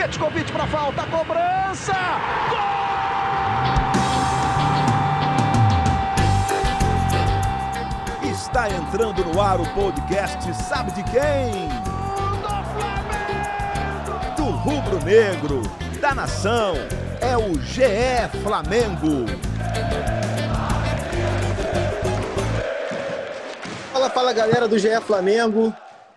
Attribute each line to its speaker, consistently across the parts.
Speaker 1: Petkovic para falta, cobrança! Gol!
Speaker 2: Está entrando no ar o podcast Sabe de quem? Do rubro-negro, da nação, é o GE Flamengo.
Speaker 3: Fala, fala galera do GE Flamengo,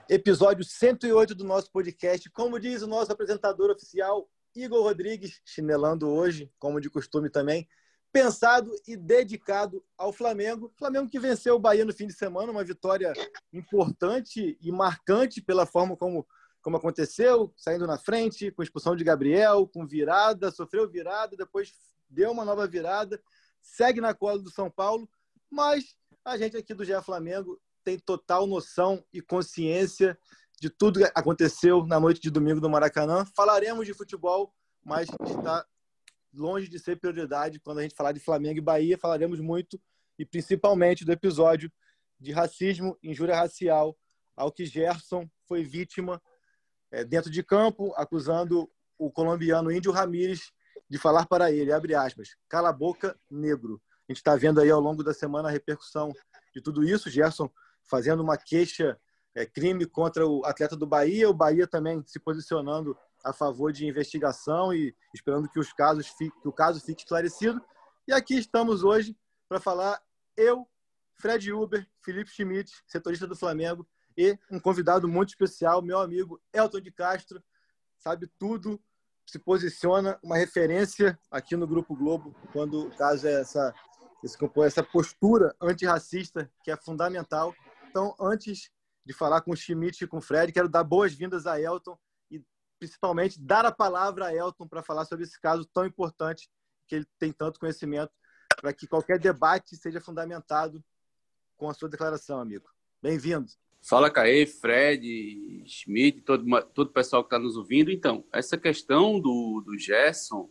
Speaker 3: episódio 108 do nosso podcast. Como diz o nosso apresentador oficial, Igor Rodrigues, chinelando hoje, como de costume também, pensado e dedicado ao Flamengo. Flamengo que venceu o Bahia no fim de semana, uma vitória importante e marcante pela forma como, como aconteceu, saindo na frente, com expulsão de Gabriel, com virada, sofreu virada, depois deu uma nova virada, segue na cola do São Paulo, mas a gente aqui do GE Flamengo tem total noção e consciência de tudo que aconteceu na noite de domingo no Maracanã. Falaremos de futebol, mas está longe de ser prioridade quando a gente falar de Flamengo e Bahia. Falaremos muito e principalmente do episódio de racismo, injúria racial, ao que Gerson foi vítima é, dentro de campo, acusando o colombiano Índio Ramírez de falar para ele, abre aspas, cala a boca, negro. A gente está vendo aí ao longo da semana a repercussão de tudo isso. Gerson fazendo uma queixa, é, crime contra o atleta do Bahia, o Bahia também se posicionando a favor de investigação e esperando que, os casos que o caso fique esclarecido. E aqui estamos hoje para falar eu, Fred Uber, Felipe Schmidt, setorista do Flamengo, e um convidado muito especial, meu amigo Elton de Castro, sabe tudo, se posiciona, uma referência aqui no Grupo Globo, quando o caso é essa, essa postura antirracista que é fundamental. Então, antes de falar com o Schmidt e com o Fred, quero dar boas-vindas a Elton principalmente dar a palavra a Elton para falar sobre esse caso tão importante que ele tem tanto conhecimento para que qualquer debate seja fundamentado com a sua declaração, amigo. Bem-vindo.
Speaker 4: Fala, Caê, Fred, Schmidt, todo, todo o pessoal que está nos ouvindo. Então, essa questão do, do Gerson,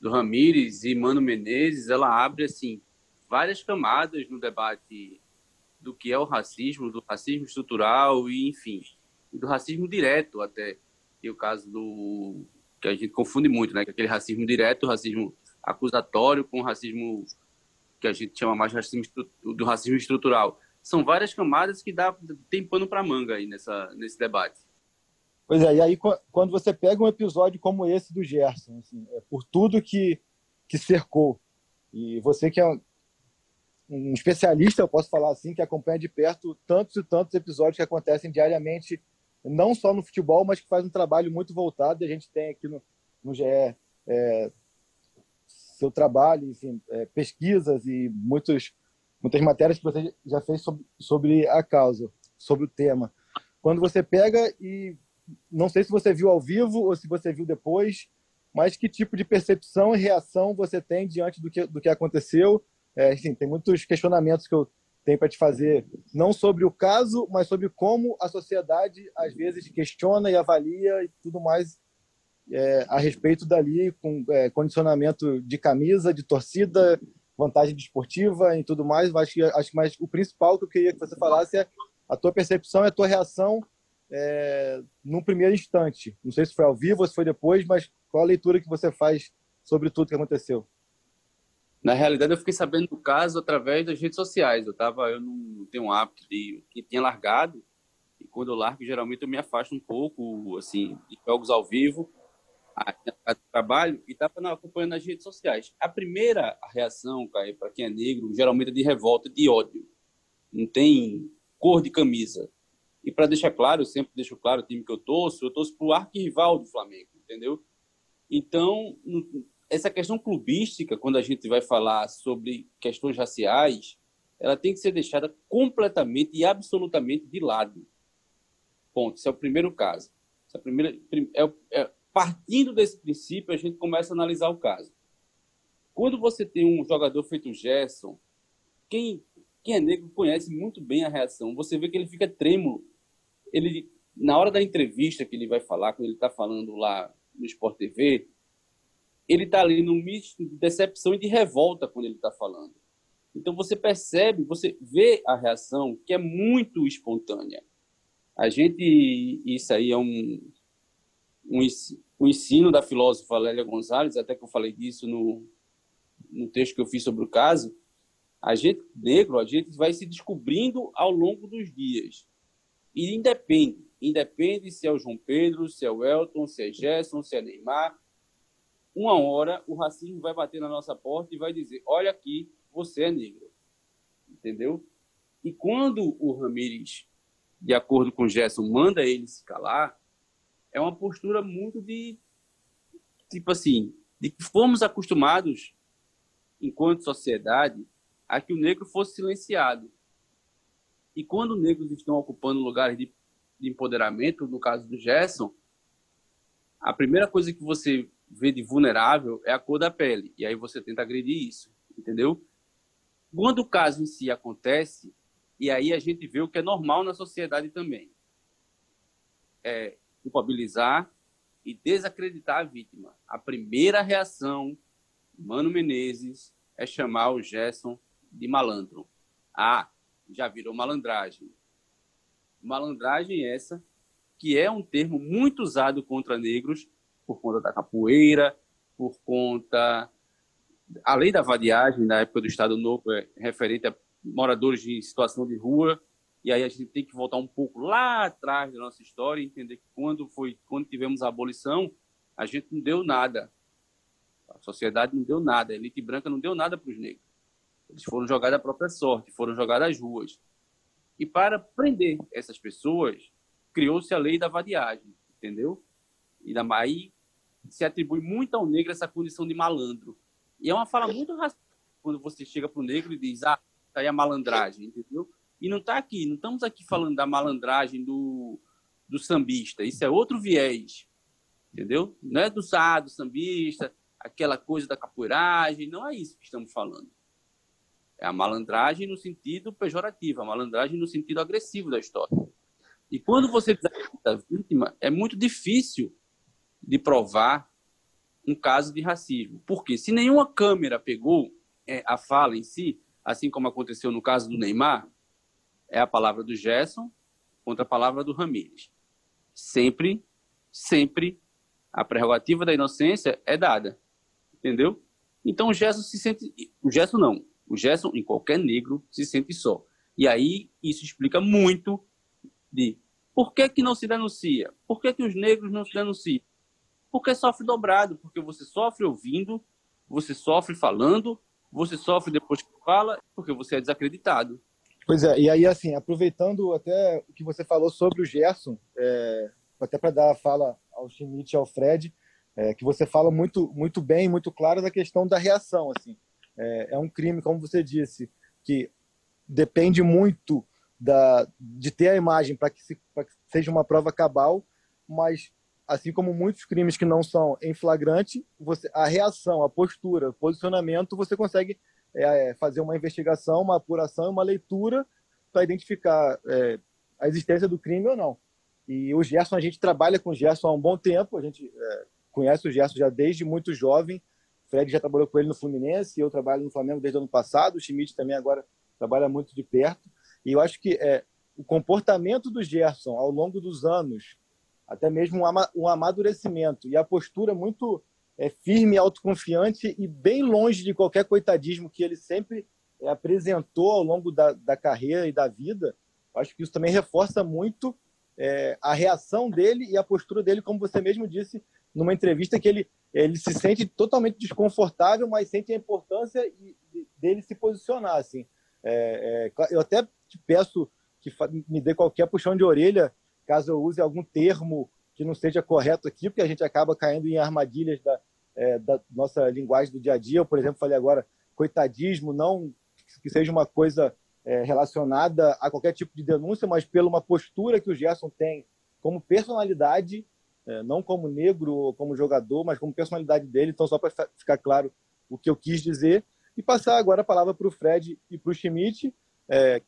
Speaker 4: do Ramires e Mano Menezes, ela abre, assim, várias camadas no debate do que é o racismo, do racismo estrutural e, enfim, do racismo direto até e o caso do que a gente confunde muito, né? Que é aquele racismo direto, racismo acusatório com o racismo que a gente chama mais racismo do racismo estrutural. São várias camadas que dá tem pano para manga aí nessa nesse debate.
Speaker 3: Pois é, e aí quando você pega um episódio como esse do Gerson, assim, é por tudo que que cercou e você que é um especialista, eu posso falar assim, que acompanha de perto tantos e tantos episódios que acontecem diariamente não só no futebol, mas que faz um trabalho muito voltado. E a gente tem aqui no, no GE é, seu trabalho, enfim, é, pesquisas e muitos, muitas matérias que você já fez sobre, sobre a causa, sobre o tema. Quando você pega e não sei se você viu ao vivo ou se você viu depois, mas que tipo de percepção e reação você tem diante do que, do que aconteceu? É, enfim, tem muitos questionamentos que eu tem para te fazer, não sobre o caso, mas sobre como a sociedade às vezes questiona e avalia e tudo mais é, a respeito dali, com é, condicionamento de camisa, de torcida, vantagem desportiva e tudo mais. Acho que, acho que mais o principal que eu queria que você falasse é a tua percepção e a tua reação é, num primeiro instante. Não sei se foi ao vivo ou se foi depois, mas qual a leitura que você faz sobre tudo que aconteceu?
Speaker 4: Na realidade, eu fiquei sabendo do caso através das redes sociais. Eu tava, eu não tenho um hábito de que tinha largado e quando eu largo, geralmente eu me afasto um pouco, assim, de jogos ao vivo, a, trabalho e estava acompanhando nas redes sociais. A primeira reação, para quem é negro, geralmente é de revolta, de ódio. Não tem cor de camisa. E para deixar claro, eu sempre deixo claro o time que eu torço, eu torço para o arquirrival do Flamengo, entendeu? Então, essa questão clubística, quando a gente vai falar sobre questões raciais, ela tem que ser deixada completamente e absolutamente de lado. Ponto. Esse é o primeiro caso. Essa primeira, é, é, partindo desse princípio, a gente começa a analisar o caso. Quando você tem um jogador feito Gerson, quem, quem é negro conhece muito bem a reação. Você vê que ele fica trêmulo. Ele, na hora da entrevista que ele vai falar, quando ele está falando lá no Sport TV, ele está ali no misto de decepção e de revolta quando ele está falando. Então você percebe, você vê a reação que é muito espontânea. A gente, isso aí é um, um, o ensino da filósofa Lélia Gonzalez, até que eu falei disso no, no texto que eu fiz sobre o caso, a gente negro, a gente vai se descobrindo ao longo dos dias. E independe, independe se é o João Pedro, se é o Elton, se é Gerson, se é Neymar. Uma hora o racismo vai bater na nossa porta e vai dizer: olha aqui, você é negro. Entendeu? E quando o Ramires, de acordo com o Gerson, manda ele se calar, é uma postura muito de tipo assim, de que fomos acostumados enquanto sociedade a que o negro fosse silenciado. E quando negros estão ocupando lugares de, de empoderamento, no caso do Gerson, a primeira coisa que você vê de vulnerável é a cor da pele. E aí você tenta agredir isso, entendeu? Quando o caso em si acontece, e aí a gente vê o que é normal na sociedade também. É culpabilizar e desacreditar a vítima. A primeira reação, Mano Menezes, é chamar o Gerson de malandro. Ah, já virou malandragem. Malandragem essa que é um termo muito usado contra negros por conta da capoeira, por conta além da vadiagem na época do Estado Novo é referente a moradores de situação de rua e aí a gente tem que voltar um pouco lá atrás da nossa história e entender que quando foi quando tivemos a abolição a gente não deu nada a sociedade não deu nada a elite branca não deu nada para os negros eles foram jogados à própria sorte, foram jogados às ruas. E para prender essas pessoas, criou-se a lei da vadiagem, entendeu? E da aí se atribui muito ao negro essa condição de malandro. E é uma fala muito racista quando você chega para o negro e diz, ah, tá aí a malandragem, entendeu? E não está aqui, não estamos aqui falando da malandragem do, do sambista. Isso é outro viés, entendeu? Não é do, ah, do sambista, aquela coisa da capoeiragem, não é isso que estamos falando. É a malandragem no sentido pejorativo, a malandragem no sentido agressivo da história. E quando você desacredita a vítima, é muito difícil de provar um caso de racismo. Porque se nenhuma câmera pegou é, a fala em si, assim como aconteceu no caso do Neymar, é a palavra do Gerson contra a palavra do Ramírez. Sempre, sempre a prerrogativa da inocência é dada. Entendeu? Então o Gerson se sente. O Gerson não. O Gerson, em qualquer negro, se sente só. E aí isso explica muito de por que, que não se denuncia? Por que, que os negros não se denunciam? Porque sofre dobrado, porque você sofre ouvindo, você sofre falando, você sofre depois que fala, porque você é desacreditado.
Speaker 3: Pois é, e aí assim, aproveitando até o que você falou sobre o Gerson, é, até para dar a fala ao Schmidt e ao Fred, é, que você fala muito, muito bem, muito claro da questão da reação, assim. É, é um crime, como você disse, que depende muito da, de ter a imagem para que, que seja uma prova cabal, mas assim como muitos crimes que não são em flagrante, você, a reação, a postura, o posicionamento, você consegue é, fazer uma investigação, uma apuração, uma leitura para identificar é, a existência do crime ou não. E o Gerson, a gente trabalha com o Gerson há um bom tempo, a gente é, conhece o Gerson já desde muito jovem, Fred já trabalhou com ele no Fluminense, eu trabalho no Flamengo desde o ano passado, o Schmidt também agora trabalha muito de perto. E eu acho que é, o comportamento do Gerson ao longo dos anos, até mesmo um amadurecimento e a postura muito é, firme, autoconfiante e bem longe de qualquer coitadismo que ele sempre é, apresentou ao longo da, da, carreira e da vida, acho que isso também reforça muito é, a reação dele e a postura dele, como você mesmo disse numa entrevista, que ele ele se sente totalmente desconfortável, mas sente a importância dele se posicionar. Assim. É, é, eu até te peço que me dê qualquer puxão de orelha caso eu use algum termo que não seja correto aqui, porque a gente acaba caindo em armadilhas da, é, da nossa linguagem do dia a dia. Eu, por exemplo, falei agora coitadismo, não que seja uma coisa é, relacionada a qualquer tipo de denúncia, mas pela uma postura que o Gerson tem como personalidade é, não como negro ou como jogador, mas como personalidade dele. Então, só para ficar claro o que eu quis dizer. E passar agora a palavra para o Fred e para o Schmidt, é,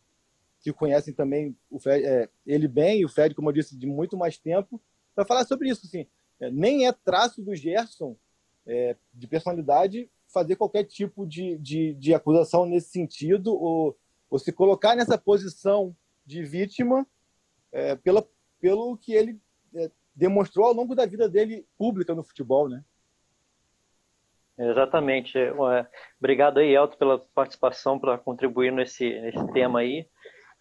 Speaker 3: que conhecem também o Fred, é, ele bem, e o Fred, como eu disse, de muito mais tempo, para falar sobre isso. Assim, é, nem é traço do Gerson é, de personalidade fazer qualquer tipo de, de, de acusação nesse sentido ou, ou, se colocar nessa posição de vítima é, pela, pelo que ele demonstrou ao longo da vida dele pública no futebol, né?
Speaker 5: Exatamente. É, obrigado aí, Elton, pela participação, para contribuir nesse, nesse tema aí.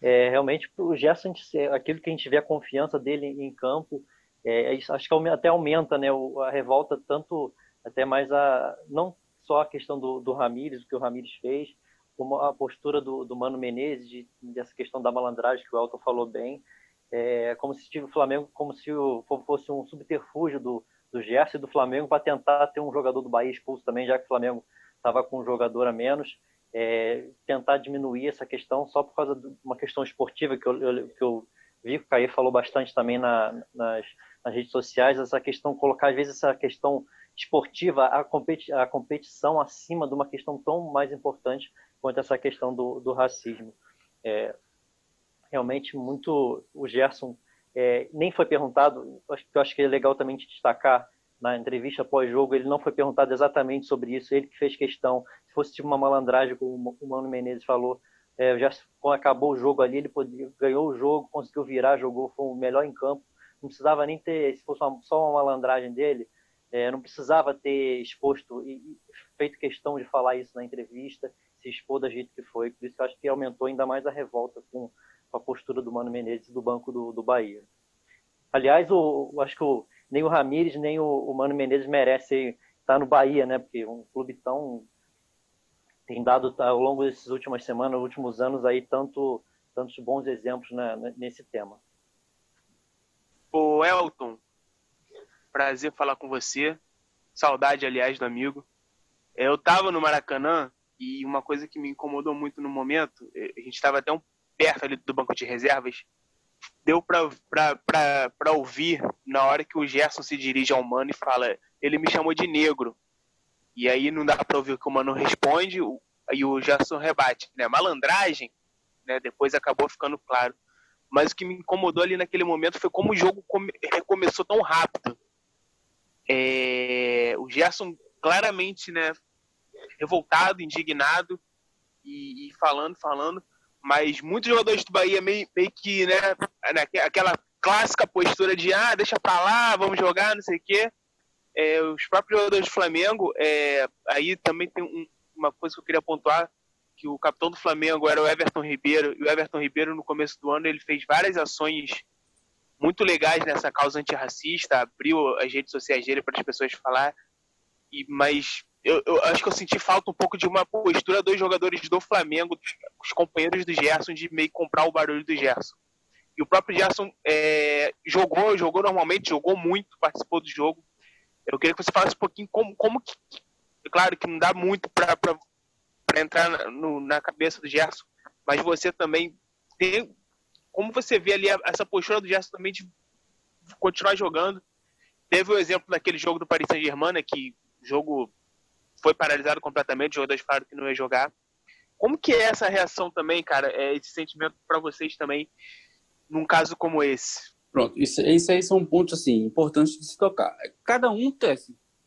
Speaker 5: É, realmente, o Gerson, aquilo que a gente vê a confiança dele em campo, é, é acho que até aumenta né, a revolta, tanto até mais a. não só a questão do, do Ramires, o que o Ramires fez, como a postura do, do Mano Menezes, de, dessa questão da malandragem que o Elton falou bem. É, como se o Flamengo como se fosse um subterfúgio do, do Gerson e do Flamengo para tentar ter um jogador do Bahia expulso também, já que o Flamengo estava com um jogador a menos. É, tentar diminuir essa questão só por causa de uma questão esportiva que eu, eu, que eu vi que o Caí falou bastante também na, nas, nas, redes sociais, essa questão, colocar às vezes essa questão esportiva, a, competi a competição acima de uma questão tão mais importante quanto essa questão do, do racismo. É, realmente muito o Gerson é, nem foi perguntado, eu acho que é legal também de destacar na entrevista pós-jogo, ele não foi perguntado exatamente sobre isso, ele que fez questão, fosse tipo uma malandragem, como o Mano Menezes falou, é, já acabou o jogo ali, ele podia, ganhou o jogo, conseguiu virar, jogou, foi o melhor em campo, não precisava nem ter, se fosse uma, só uma malandragem dele, é, não precisava ter exposto e, e feito questão de falar isso na entrevista, se expor da jeito que foi, por isso que eu acho que aumentou ainda mais a revolta com com a postura do Mano Menezes do banco do, do Bahia. Aliás, o, acho que o, nem o Ramires nem o, o Mano Menezes merecem estar no Bahia, né? Porque um clube tão tem dado tá, ao longo dessas últimas semanas, últimos anos aí tanto tantos bons exemplos né, nesse tema.
Speaker 6: O Elton, prazer falar com você. Saudade, aliás, do amigo. Eu estava no Maracanã e uma coisa que me incomodou muito no momento, eh, a gente estava até um perto ali do banco de reservas, deu para ouvir na hora que o Gerson se dirige ao Mano e fala: ele me chamou de negro. E aí não dá para ouvir o que o Mano responde, e o Gerson rebate, né? Malandragem, né? Depois acabou ficando claro. Mas o que me incomodou ali naquele momento foi como o jogo come, começou tão rápido. É, o Gerson claramente, né? Revoltado, indignado e, e falando, falando mas muitos jogadores do Bahia meio, meio que, né, aquela clássica postura de, ah, deixa pra lá, vamos jogar, não sei o quê. É, os próprios jogadores do Flamengo, é, aí também tem um, uma coisa que eu queria pontuar, que o capitão do Flamengo era o Everton Ribeiro, e o Everton Ribeiro, no começo do ano, ele fez várias ações muito legais nessa causa antirracista, abriu as redes sociais dele para as pessoas falar, e, mas eu, eu, acho que eu senti falta um pouco de uma postura dos jogadores do Flamengo, os companheiros do Gerson, de meio comprar o barulho do Gerson. E o próprio Gerson é, jogou, jogou normalmente, jogou muito, participou do jogo. Eu queria que você falasse um pouquinho como, como que. Claro que não dá muito para entrar na, no, na cabeça do Gerson, mas você também tem. Como você vê ali essa postura do Gerson também de continuar jogando? Teve o exemplo daquele jogo do Paris Saint-Germain, né, que jogo foi paralisado completamente, os jogadores falaram que não ia jogar. Como que é essa reação também, cara, é esse sentimento para vocês também, num caso como esse?
Speaker 4: Pronto, isso, isso aí são pontos assim importantes de se tocar. Cada um tem,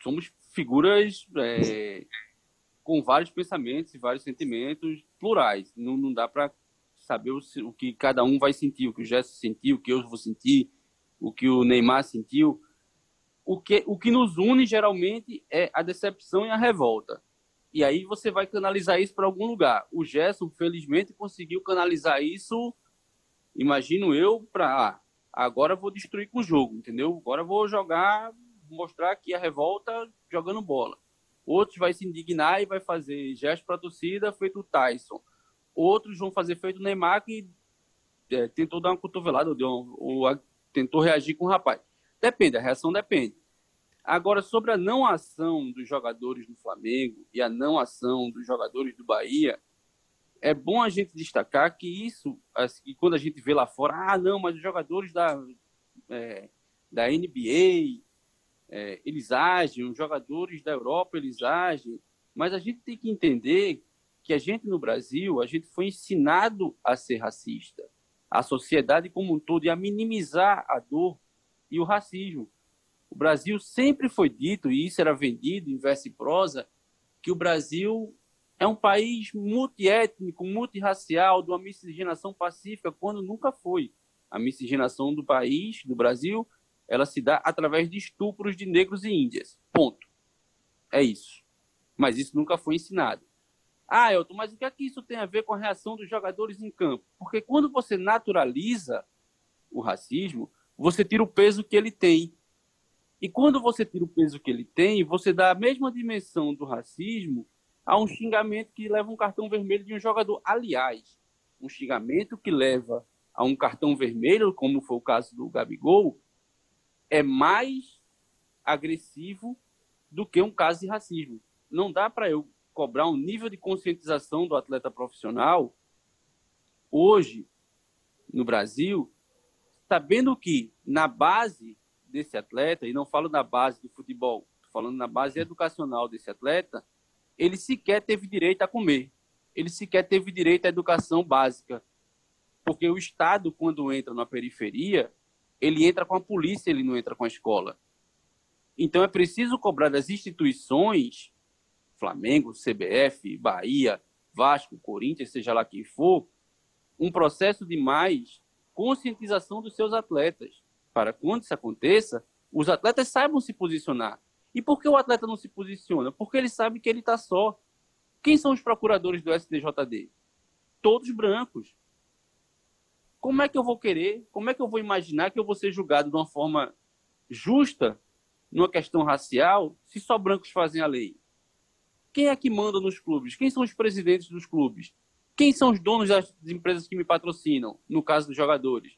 Speaker 4: somos figuras é, com vários pensamentos e vários sentimentos plurais. Não, não dá para saber o, o, que cada um vai sentir, o que o Gerson sentiu, o que eu vou sentir, o que o Neymar sentiu o que, o que nos une geralmente é a decepção e a revolta. E aí você vai canalizar isso para algum lugar. O Gerson, felizmente, conseguiu canalizar isso, imagino eu, para ah, agora vou destruir com o jogo, entendeu? Agora vou jogar, mostrar aqui a revolta jogando bola. Outros vai se indignar e vai fazer gesto para a torcida, feito o Tyson. Outros vão fazer feito o Neymar, que é, tentou dar uma cotovelada, deu, ou tentou reagir com o rapaz. Depende, a reação depende. Agora, sobre a não ação dos jogadores do Flamengo e a não ação dos jogadores do Bahia, é bom a gente destacar que isso, assim, quando a gente vê lá fora, ah, não, mas os jogadores da, é, da NBA, é, eles agem, os jogadores da Europa, eles agem, mas a gente tem que entender que a gente no Brasil, a gente foi ensinado a ser racista, a sociedade como um todo, e a minimizar a dor e o racismo. O Brasil sempre foi dito, e isso era vendido em verso e prosa, que o Brasil é um país multiétnico, multirracial, de uma miscigenação pacífica, quando nunca foi. A miscigenação do país, do Brasil, ela se dá através de estupros de negros e índias. Ponto. É isso. Mas isso nunca foi ensinado. Ah, Elton, mas o que é que isso tem a ver com a reação dos jogadores em campo? Porque quando você naturaliza o racismo, você tira o peso que ele tem. E quando você tira o peso que ele tem, você dá a mesma dimensão do racismo a um xingamento que leva um cartão vermelho de um jogador. Aliás, um xingamento que leva a um cartão vermelho, como foi o caso do Gabigol, é mais agressivo do que um caso de racismo. Não dá para eu cobrar um nível de conscientização do atleta profissional hoje no Brasil, sabendo que na base desse atleta, e não falo na base do futebol, falando na base educacional desse atleta, ele sequer teve direito a comer, ele sequer teve direito à educação básica. Porque o Estado, quando entra na periferia, ele entra com a polícia, ele não entra com a escola. Então é preciso cobrar das instituições Flamengo, CBF, Bahia, Vasco, Corinthians, seja lá quem for, um processo de mais conscientização dos seus atletas, para quando isso aconteça, os atletas saibam se posicionar. E por que o atleta não se posiciona? Porque ele sabe que ele está só. Quem são os procuradores do STJD? Todos brancos. Como é que eu vou querer, como é que eu vou imaginar que eu vou ser julgado de uma forma justa numa questão racial se só brancos fazem a lei? Quem é que manda nos clubes? Quem são os presidentes dos clubes? Quem são os donos das empresas que me patrocinam, no caso dos jogadores?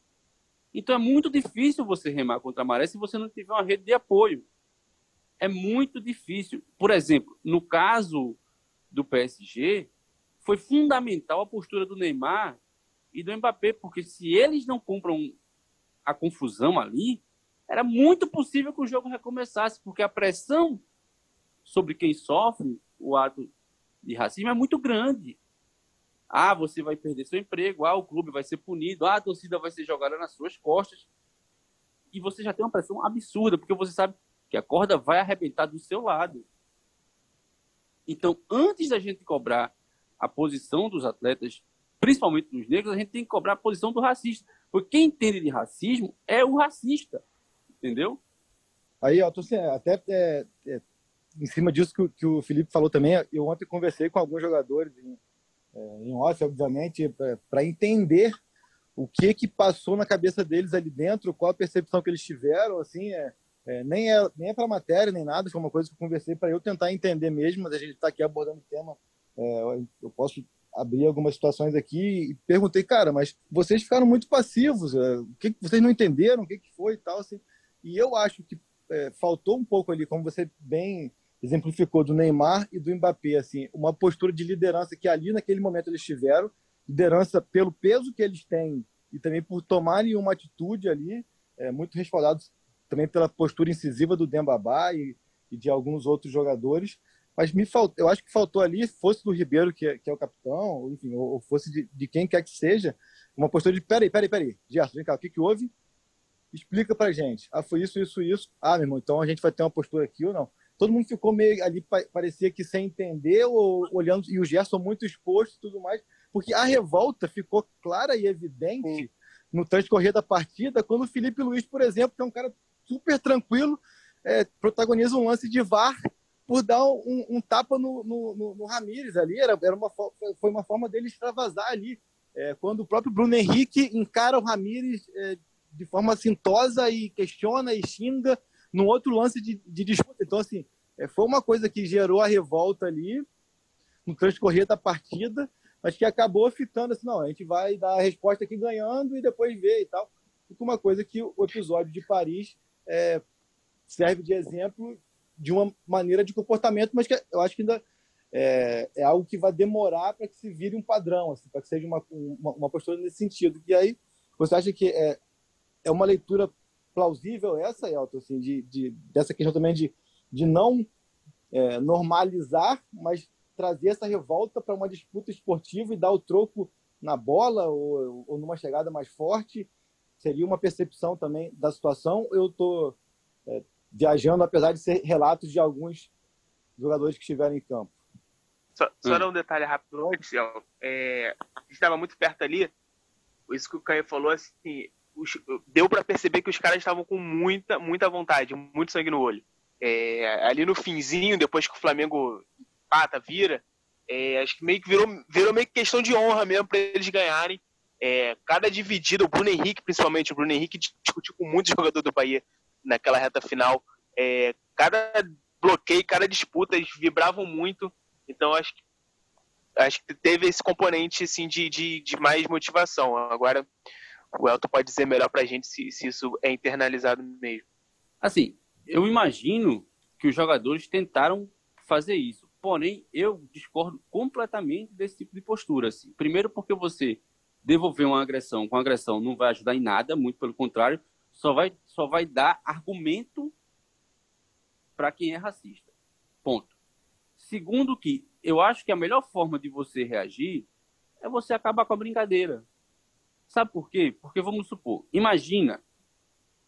Speaker 4: Então é muito difícil você remar contra a maré se você não tiver uma rede de apoio. É muito difícil. Por exemplo, no caso do PSG, foi fundamental a postura do Neymar e do Mbappé, porque se eles não compram a confusão ali, era muito possível que o jogo recomeçasse, porque a pressão sobre quem sofre o ato de racismo é muito grande. Ah, você vai perder seu emprego, ah, o clube vai ser punido, ah, a torcida vai ser jogada nas suas costas. E você já tem uma pressão absurda, porque você sabe que a corda vai arrebentar do seu lado. Então, antes da gente cobrar a posição dos atletas, principalmente dos negros, a gente tem que cobrar a posição do racista. Porque quem entende de racismo é o racista. Entendeu?
Speaker 3: Aí, eu tô, até é, é, em cima disso que, que, o Felipe falou também, eu ontem conversei com alguns jogadores em, é, em off, obviamente, para entender o que que passou na cabeça deles ali dentro, qual a percepção que eles tiveram, assim, é, é nem é nem é para matéria nem nada, foi uma coisa que eu conversei para eu tentar entender mesmo, mas a gente está aqui abordando o tema, é, eu posso abrir algumas situações aqui e perguntei, cara, mas vocês ficaram muito passivos, é, o que, vocês não entenderam, o que que foi e tal, assim, e eu acho que é, faltou um pouco ali, como você bem exemplificou do Neymar e do Mbappé, assim, uma postura de liderança que ali naquele momento eles tiveram, liderança pelo peso que eles têm e também por tomarem uma atitude ali, é, muito respaldados também pela postura incisiva do Dembabá e, e de alguns outros jogadores, mas me faltou, eu acho que faltou ali, fosse do Ribeiro, que é, que é o capitão, enfim, ou, ou fosse de, de, quem quer que seja, uma postura de, peraí, peraí, peraí, Gerson, vem cá, o que, que houve? Explica pra gente. Ah, foi isso, isso, isso. Ah, meu irmão, então a gente vai ter uma postura aqui ou não? todo mundo ficou meio ali, parecia que sem entender, ou olhando, e o Gerson muito exposto e tudo mais, porque a revolta ficou clara e evidente Sim. No transcorrer da partida, quando o Felipe Luiz, por exemplo, que é um cara super tranquilo, é, protagoniza um lance de VAR por dar um, um tapa no, no, no, no Ramires ali, era, era uma, foi uma forma dele extravasar ali, é, quando o próprio Bruno Henrique encara o Ramires é, de forma assintosa e questiona e xinga, num outro lance de, de disputa. Então, assim, é, foi uma coisa que gerou a revolta ali no transcorrer da partida, mas que acabou ficando assim, não, a gente vai dar a resposta aqui ganhando e depois ver e tal. Fica uma coisa que o episódio de Paris é, serve de exemplo de uma maneira de comportamento, mas que eu acho que ainda é, é algo que vai demorar para que se vire um padrão, assim, para que seja uma, uma, uma, postura nesse sentido. E aí, você acha que é, é uma leitura plausível essa, Elton, assim, de, de, dessa questão também de, de não é, normalizar, mas trazer essa revolta para uma disputa esportiva e dar o troco na bola ou, ou numa chegada mais forte? Seria uma percepção também da situação? Eu estou é, viajando, apesar de ser relatos de alguns jogadores que estiveram em campo.
Speaker 6: Só, só hum. dar um detalhe rápido antes, é, a gente estava muito perto ali, isso que o Caio falou, assim, os, deu para perceber que os caras estavam com muita, muita vontade, muito sangue no olho. É, ali no finzinho, depois que o Flamengo pata, vira, é, acho que meio que virou, virou meio que questão de honra mesmo para eles ganharem. É, cada dividida, o Bruno Henrique, principalmente, o Bruno Henrique discutiu com muitos jogadores do Bahia naquela reta final. É, cada bloqueio, cada disputa, eles vibravam muito. Então acho que, acho que teve esse componente assim, de, de, de mais motivação. Agora o Elton pode dizer melhor para a gente se, se isso é internalizado mesmo.
Speaker 4: Assim, eu imagino que os jogadores tentaram fazer isso. Porém, eu discordo completamente desse tipo de postura. Assim. Primeiro, porque você devolver uma agressão com agressão não vai ajudar em nada, muito pelo contrário, só vai, só vai dar argumento para quem é racista. Ponto. Segundo que eu acho que a melhor forma de você reagir é você acabar com a brincadeira. Sabe por quê? Porque vamos supor, imagina,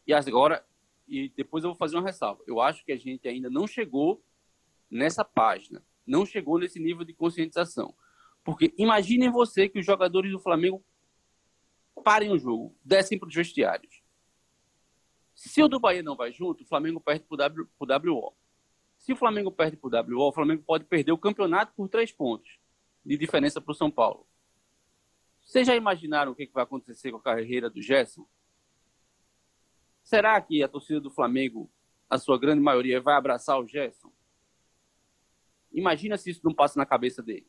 Speaker 4: e agora, e depois eu vou fazer uma ressalva. Eu acho que a gente ainda não chegou nessa página, não chegou nesse nível de conscientização. Porque imaginem você que os jogadores do Flamengo parem o jogo, descem para os vestiários. Se o do Bahia não vai junto, o Flamengo perde para o WO. Se o Flamengo perde para o WO, o Flamengo pode perder o campeonato por três pontos de diferença para o São Paulo. Vocês já imaginaram o que vai acontecer com a carreira do Gerson? Será que a torcida do Flamengo, a sua grande maioria, vai abraçar o Gerson? Imagina se isso não passa na cabeça dele.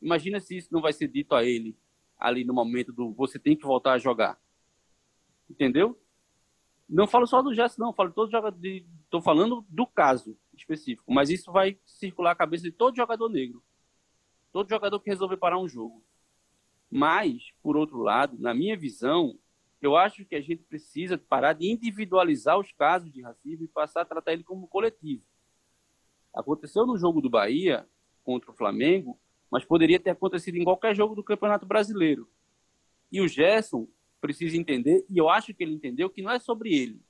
Speaker 4: Imagina se isso não vai ser dito a ele ali no momento do você tem que voltar a jogar. Entendeu? Não falo só do Gerson, não. Falo todo jogador. Estou falando do caso específico. Mas isso vai circular a cabeça de todo jogador negro. Todo jogador que resolver parar um jogo. Mas, por outro lado, na minha visão, eu acho que a gente precisa parar de individualizar os casos de racismo e passar a tratar ele como coletivo. Aconteceu no jogo do Bahia contra o Flamengo, mas poderia ter acontecido em qualquer jogo do Campeonato Brasileiro. E o Gerson precisa entender, e eu acho que ele entendeu, que não é sobre ele.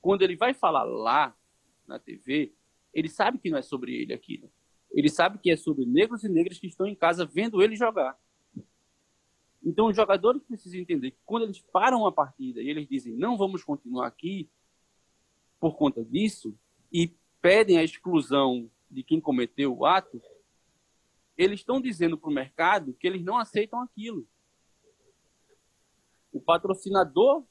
Speaker 4: Quando ele vai falar lá na TV, ele sabe que não é sobre ele aquilo. Ele sabe que é sobre negros e negras que estão em casa vendo ele jogar. Então, os jogadores precisam entender que quando eles param a partida e eles dizem não vamos continuar aqui por conta disso e pedem a exclusão de quem cometeu o ato, eles estão dizendo para o mercado que eles não aceitam aquilo. O patrocinador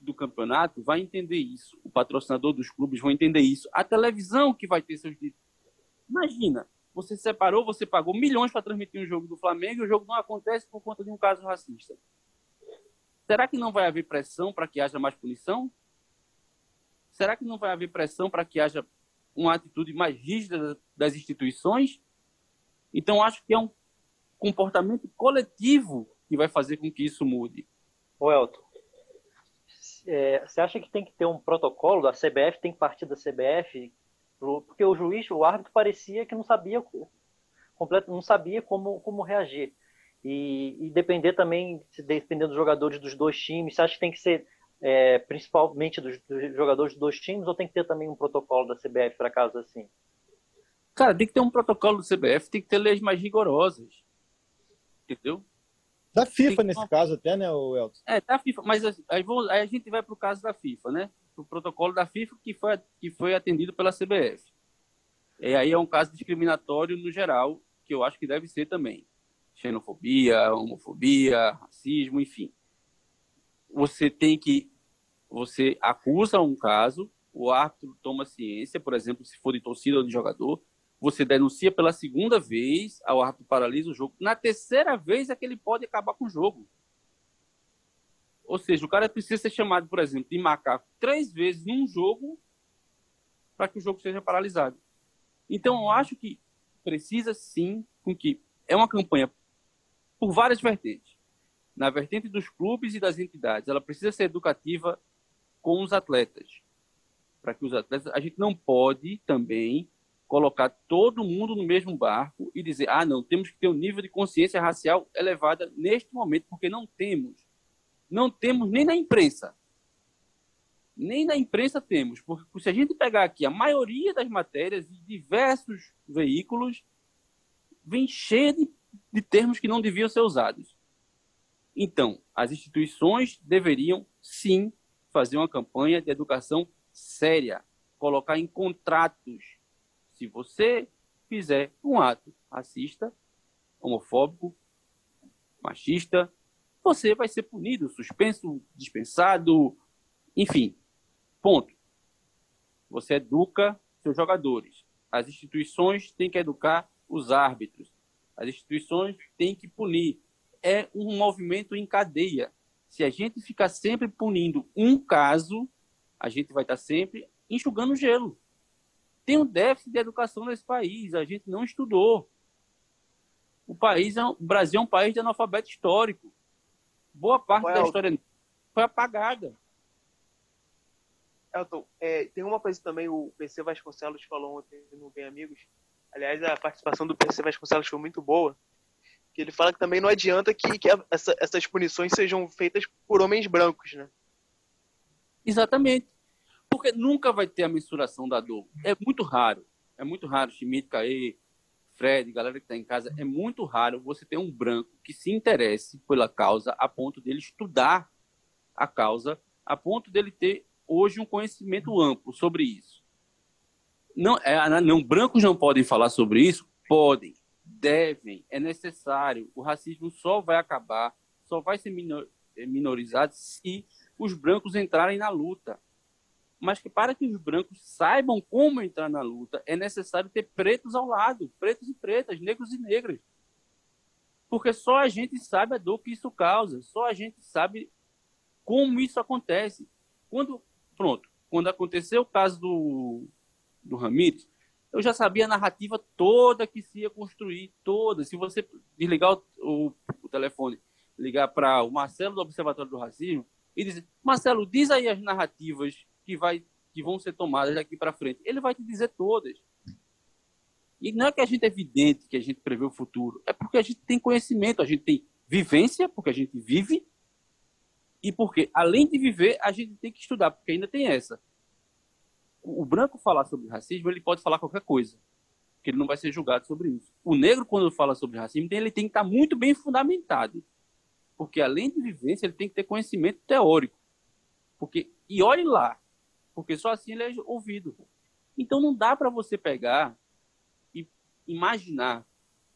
Speaker 4: do campeonato vai entender isso. O patrocinador dos clubes vai entender isso. A televisão que vai ter seus direitos. Imagina, você separou, você pagou milhões para transmitir um jogo do Flamengo e o jogo não acontece por conta de um caso racista. Será que não vai haver pressão para que haja mais punição? Será que não vai haver pressão para que haja uma atitude mais rígida das instituições? Então, acho que é um comportamento coletivo que vai fazer com que isso mude.
Speaker 5: O Elton, é, você acha que tem que ter um protocolo da CBF, tem que partir da CBF porque o juiz, o árbitro parecia que não sabia completo, não sabia como, como reagir. E, e depender também, dependendo dos jogadores dos dois times, você acha que tem que ser é, principalmente dos, dos, jogadores dos dois times ou tem que ter também um protocolo da CBF para casos assim?
Speaker 4: Cara, tem que ter um protocolo do CBF, tem que ter leis mais rigorosas. Entendeu?
Speaker 3: Da FIFA, nesse uma... caso, até, né, o Elton?
Speaker 4: É, da FIFA, mas aí, aí a gente vai para o caso da FIFA, né? o protocolo da FIFA que foi, que foi atendido pela CBF. E aí é um caso discriminatório no geral, que eu acho que deve ser também. Xenofobia, homofobia, racismo, enfim. Você tem que. Você acusa um caso, o árbitro toma ciência, por exemplo, se for de torcida ou de jogador, você denuncia pela segunda vez, o árbitro paralisa o jogo. Na terceira vez é que ele pode acabar com o jogo. Ou seja, o cara precisa ser chamado, por exemplo, de macaco três vezes num jogo para que o jogo seja paralisado. Então, eu acho que precisa sim com que é uma campanha por várias vertentes. Na vertente dos clubes e das entidades, ela precisa ser educativa com os atletas. Para que os atletas, a gente não pode também colocar todo mundo no mesmo barco e dizer: "Ah, não, temos que ter um nível de consciência racial elevada neste momento, porque não temos" não temos nem na imprensa. Nem na imprensa temos, porque se a gente pegar aqui a maioria das matérias de diversos veículos, vem cheia de, de termos que não deviam ser usados. Então, as instituições deveriam sim fazer uma campanha de educação séria, colocar em contratos. Se você fizer um ato racista, homofóbico, machista, você vai ser punido, suspenso, dispensado, enfim. Ponto. Você educa seus jogadores. As instituições têm que educar os árbitros. As instituições têm que punir. É um movimento em cadeia. Se a gente ficar sempre punindo um caso, a gente vai estar sempre enxugando gelo. Tem um déficit de educação nesse país, a gente não estudou. O país, é, o Brasil é um país de analfabeto histórico. Boa parte da história foi apagada.
Speaker 6: Elton, é, tem uma coisa também, o PC Vasconcelos falou ontem no Bem Amigos. Aliás, a participação do PC Vasconcelos foi muito boa. Que ele fala que também não adianta que, que essa, essas punições sejam feitas por homens brancos, né?
Speaker 4: Exatamente. Porque nunca vai ter a mensuração da dor. É muito raro. É muito raro, Schmidt, Caê, Fred, galera que está em casa, é muito raro você ter um branco que se interesse pela causa a ponto dele estudar a causa, a ponto dele ter hoje um conhecimento amplo sobre isso. Não, é, não, brancos não podem falar sobre isso? Podem, devem, é necessário. O racismo só vai acabar, só vai ser é, minorizado se os brancos entrarem na luta. Mas que para que os brancos saibam como entrar na luta, é necessário ter pretos ao lado, pretos e pretas, negros e negras. Porque só a gente sabe a dor que isso causa, só a gente sabe como isso acontece. Quando Pronto. Quando aconteceu o caso do, do Ramires, eu já sabia a narrativa toda que se ia construir, toda. Se você desligar o, o, telefone, ligar para o Marcelo do Observatório do Racismo e dizer, Marcelo, diz aí as narrativas que, vai, que vão ser tomadas daqui para frente. Ele vai te dizer todas. E não é que a gente é evidente que a gente prevê o futuro, é porque a gente tem conhecimento, a gente tem vivência, porque a gente vive, e porque, além de viver, a gente tem que estudar, porque ainda tem essa. O branco falar sobre racismo, ele pode falar qualquer coisa, que ele não vai ser julgado sobre isso. O negro, quando fala sobre racismo, ele tem que estar muito bem fundamentado. Porque, além de vivência, ele tem que ter conhecimento teórico. Porque, e olhe lá, porque só assim ele é ouvido. Então, não dá para você pegar e imaginar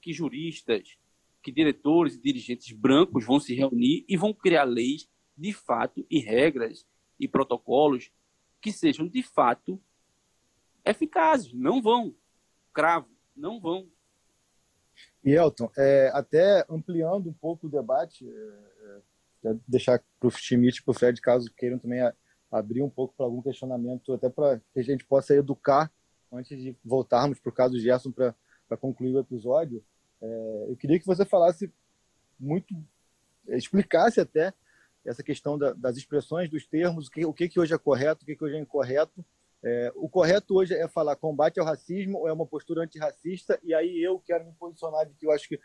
Speaker 4: que juristas, que diretores e dirigentes brancos vão se reunir e vão criar leis de fato e regras e protocolos que sejam de fato eficazes. Não vão. Cravo, não vão.
Speaker 3: E Elton, é, até ampliando um pouco o debate, é, é, deixar para o Schmidt e para o Fred, caso queiram também a, abrir um pouco para algum questionamento, até para que a gente possa educar antes de voltarmos para o caso Gerson para concluir o episódio. É, eu queria que você falasse muito, explicasse até essa questão da, das expressões, dos termos, o que, o que, que hoje é correto, o que, que hoje é incorreto. É, o correto hoje é falar combate ao racismo ou é uma postura antirracista, e aí eu quero me posicionar de que eu acho que.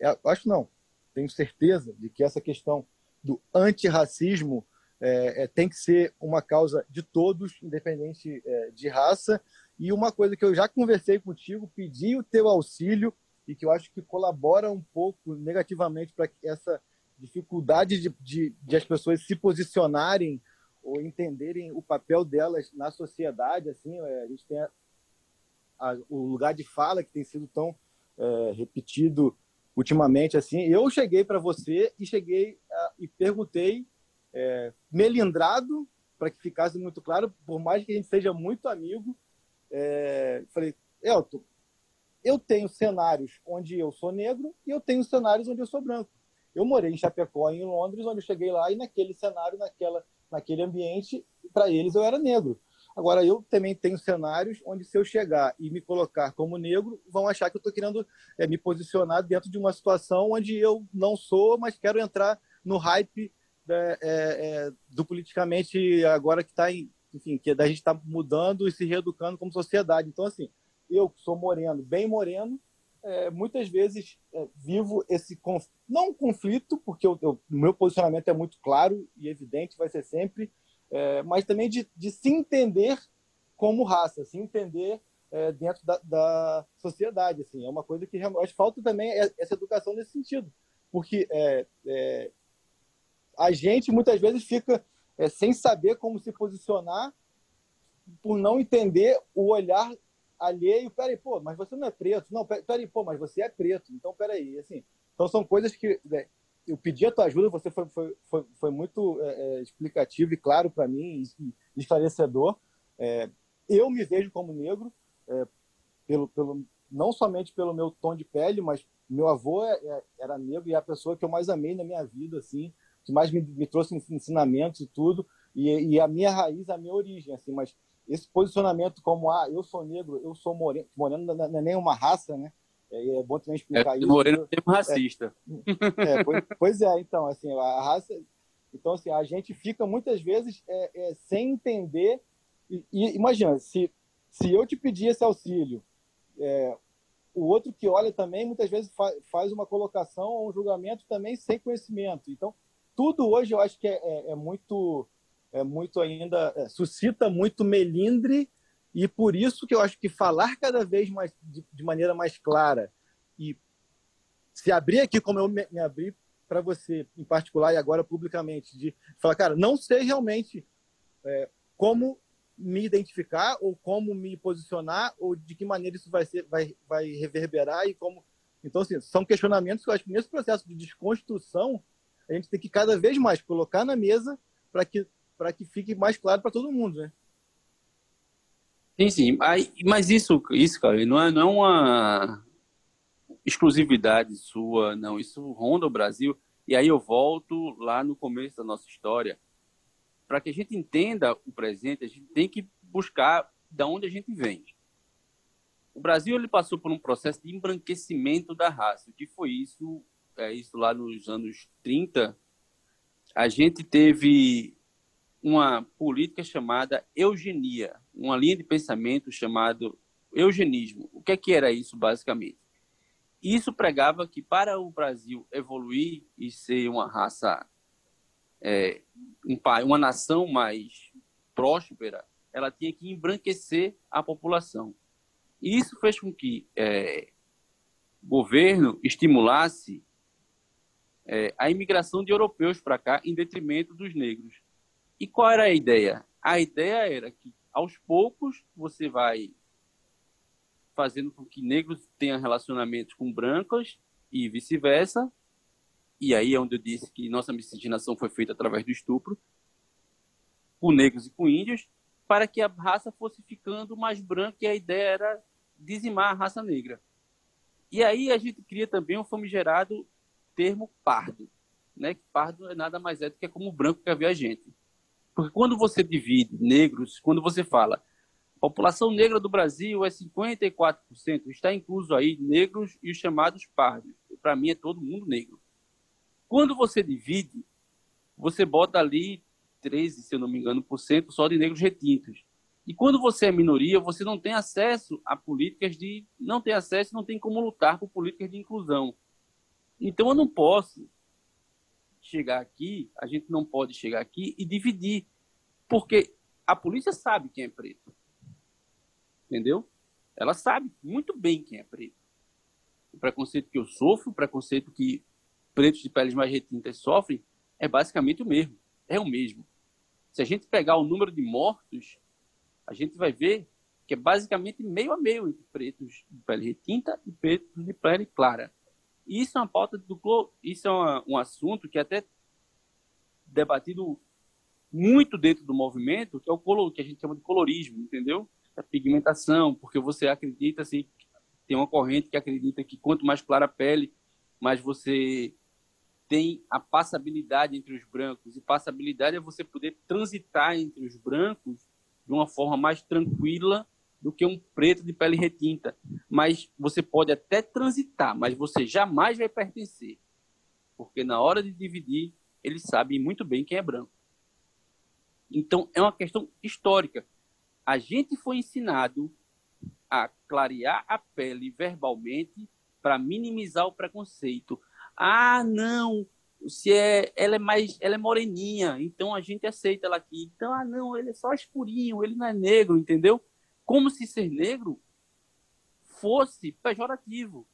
Speaker 3: É, acho não, tenho certeza de que essa questão do antirracismo é, é, tem que ser uma causa de todos, independente é, de raça. E uma coisa que eu já conversei contigo, pedi o teu auxílio e que eu acho que colabora um pouco negativamente para essa dificuldade de, de, de, as pessoas se posicionarem ou entenderem o papel delas na sociedade. Assim, é, a gente tem a, a, o lugar de fala que tem sido tão é, repetido ultimamente. Assim, eu cheguei para você e cheguei a, e perguntei, é, melindrado, para que ficasse muito claro, por mais que a gente seja muito amigo, é, falei, Elton, eu tenho cenários onde eu sou negro e eu tenho cenários onde eu sou branco. Eu morei em Chapecó, em Londres, onde eu cheguei lá e naquele cenário, naquela, naquele ambiente, para eles eu era negro. Agora, eu também tenho cenários onde, se eu chegar e me colocar como negro, vão achar que eu estou querendo é, me posicionar dentro de uma situação onde eu não sou, mas quero entrar no hype é, é, do politicamente agora que está, enfim, que a gente está mudando e se reeducando como sociedade. Então, assim, eu sou moreno, bem moreno, é, muitas vezes é, vivo esse conflito, não um conflito, porque o meu posicionamento é muito claro e evidente, vai ser sempre, é, mas também de, de, se entender como raça, se entender é, dentro da, da, sociedade. Assim, é uma coisa que acho falta também essa educação nesse sentido, porque é, é, a gente muitas vezes fica é, sem saber como se posicionar por não entender o olhar alheio. Peraí, pô, mas você não é preto. Não, peraí, pô, mas você é preto. Então, peraí. Assim, então, são coisas que né, eu pedi a tua ajuda, você foi, foi, foi, foi muito é, é explicativo e claro para mim, e, esclarecedor. É, eu me vejo como negro, é, pelo, pelo, não somente pelo meu tom de pele, mas meu avô é, é, era negro e é a pessoa que eu mais amei na minha vida, assim, que mais me, me trouxe ensinamentos e tudo, e, e, a minha raiz, a minha origem, assim, mas esse posicionamento como, ah, eu sou negro, eu sou moreno, moreno não é nem uma raça, né? É, é bom também explicar é, isso.
Speaker 4: Moreno é termo racista.
Speaker 3: É, pois, pois, é, então, assim, a raça... Então, assim, a gente fica muitas vezes é, é sem entender... E, e, imagina, se, se eu te pedir esse auxílio, é, o outro que olha também muitas vezes fa faz uma colocação ou um julgamento também sem conhecimento. Então, tudo hoje eu acho que é, é, é muito, é muito ainda, é, suscita muito melindre e por isso que eu acho que falar cada vez mais de, de maneira mais clara e se abrir aqui como eu me, me abri para você em particular e agora publicamente de falar, cara, não sei realmente é, como me identificar ou como me posicionar ou de que maneira isso vai ser vai vai reverberar e como então assim são questionamentos que eu acho que nesse processo de desconstrução a gente tem que cada vez mais colocar na mesa para que para que fique mais claro para todo mundo né
Speaker 4: sim sim mas isso isso cara não é não é uma exclusividade sua não isso ronda o Brasil e aí eu volto lá no começo da nossa história para que a gente entenda o presente, a gente tem que buscar de onde a gente vem. O Brasil ele passou por um processo de embranquecimento da raça. O que foi isso? É isso lá nos anos 30. A gente teve uma política chamada eugenia, uma linha de pensamento chamado eugenismo. O que, é que era isso basicamente? Isso pregava que para o Brasil evoluir e ser uma raça é, um, uma nação mais próspera, ela tinha que embranquecer a população. E isso fez com que é, o governo estimulasse é, a imigração de europeus para cá em detrimento dos negros. E qual era a ideia? A ideia era que, aos poucos, você vai fazendo com que negros tenham relacionamentos com brancos e vice-versa, e aí é onde eu disse que nossa miscigenação foi feita através do estupro, com negros e com índios, para que a raça fosse ficando mais branca e a ideia era dizimar a raça negra. E aí a gente cria também um famigerado termo pardo, né? Pardo é nada mais é do que como branco que havia gente. Porque quando você divide negros, quando você fala a população negra do Brasil é 54%, está incluso aí negros e os chamados pardos. Para mim é todo mundo negro. Quando você divide, você bota ali 13, se eu não me engano, por cento só de negros retintos. E quando você é minoria, você não tem acesso a políticas de. Não tem acesso, não tem como lutar por políticas de inclusão. Então eu não posso chegar aqui, a gente não pode chegar aqui e dividir. Porque a polícia sabe quem é preto. Entendeu? Ela sabe muito bem quem é preto. O preconceito que eu sofro, o preconceito que pretos de peles mais retintas sofrem é basicamente o mesmo. É o mesmo. Se a gente pegar o número de mortos, a gente vai ver que é basicamente meio a meio entre pretos de pele retinta e pretos de pele clara. Isso é uma pauta do isso é uma, um assunto que é até debatido muito dentro do movimento, que é o color, que a gente chama de colorismo, entendeu? A pigmentação, porque você acredita assim, tem uma corrente que acredita que quanto mais clara a pele, mais você tem a passabilidade entre os brancos. E passabilidade é você poder transitar entre os brancos de uma forma mais tranquila do que um preto de pele retinta. Mas você pode até transitar, mas você jamais vai pertencer. Porque na hora de dividir, eles sabem muito bem quem é branco. Então, é uma questão histórica. A gente foi ensinado a clarear a pele verbalmente para minimizar o preconceito. Ah, não, se é, ela é mais, ela é moreninha, então a gente aceita ela aqui. Então, ah, não, ele é só escurinho, ele não é negro, entendeu? Como se ser negro fosse pejorativo.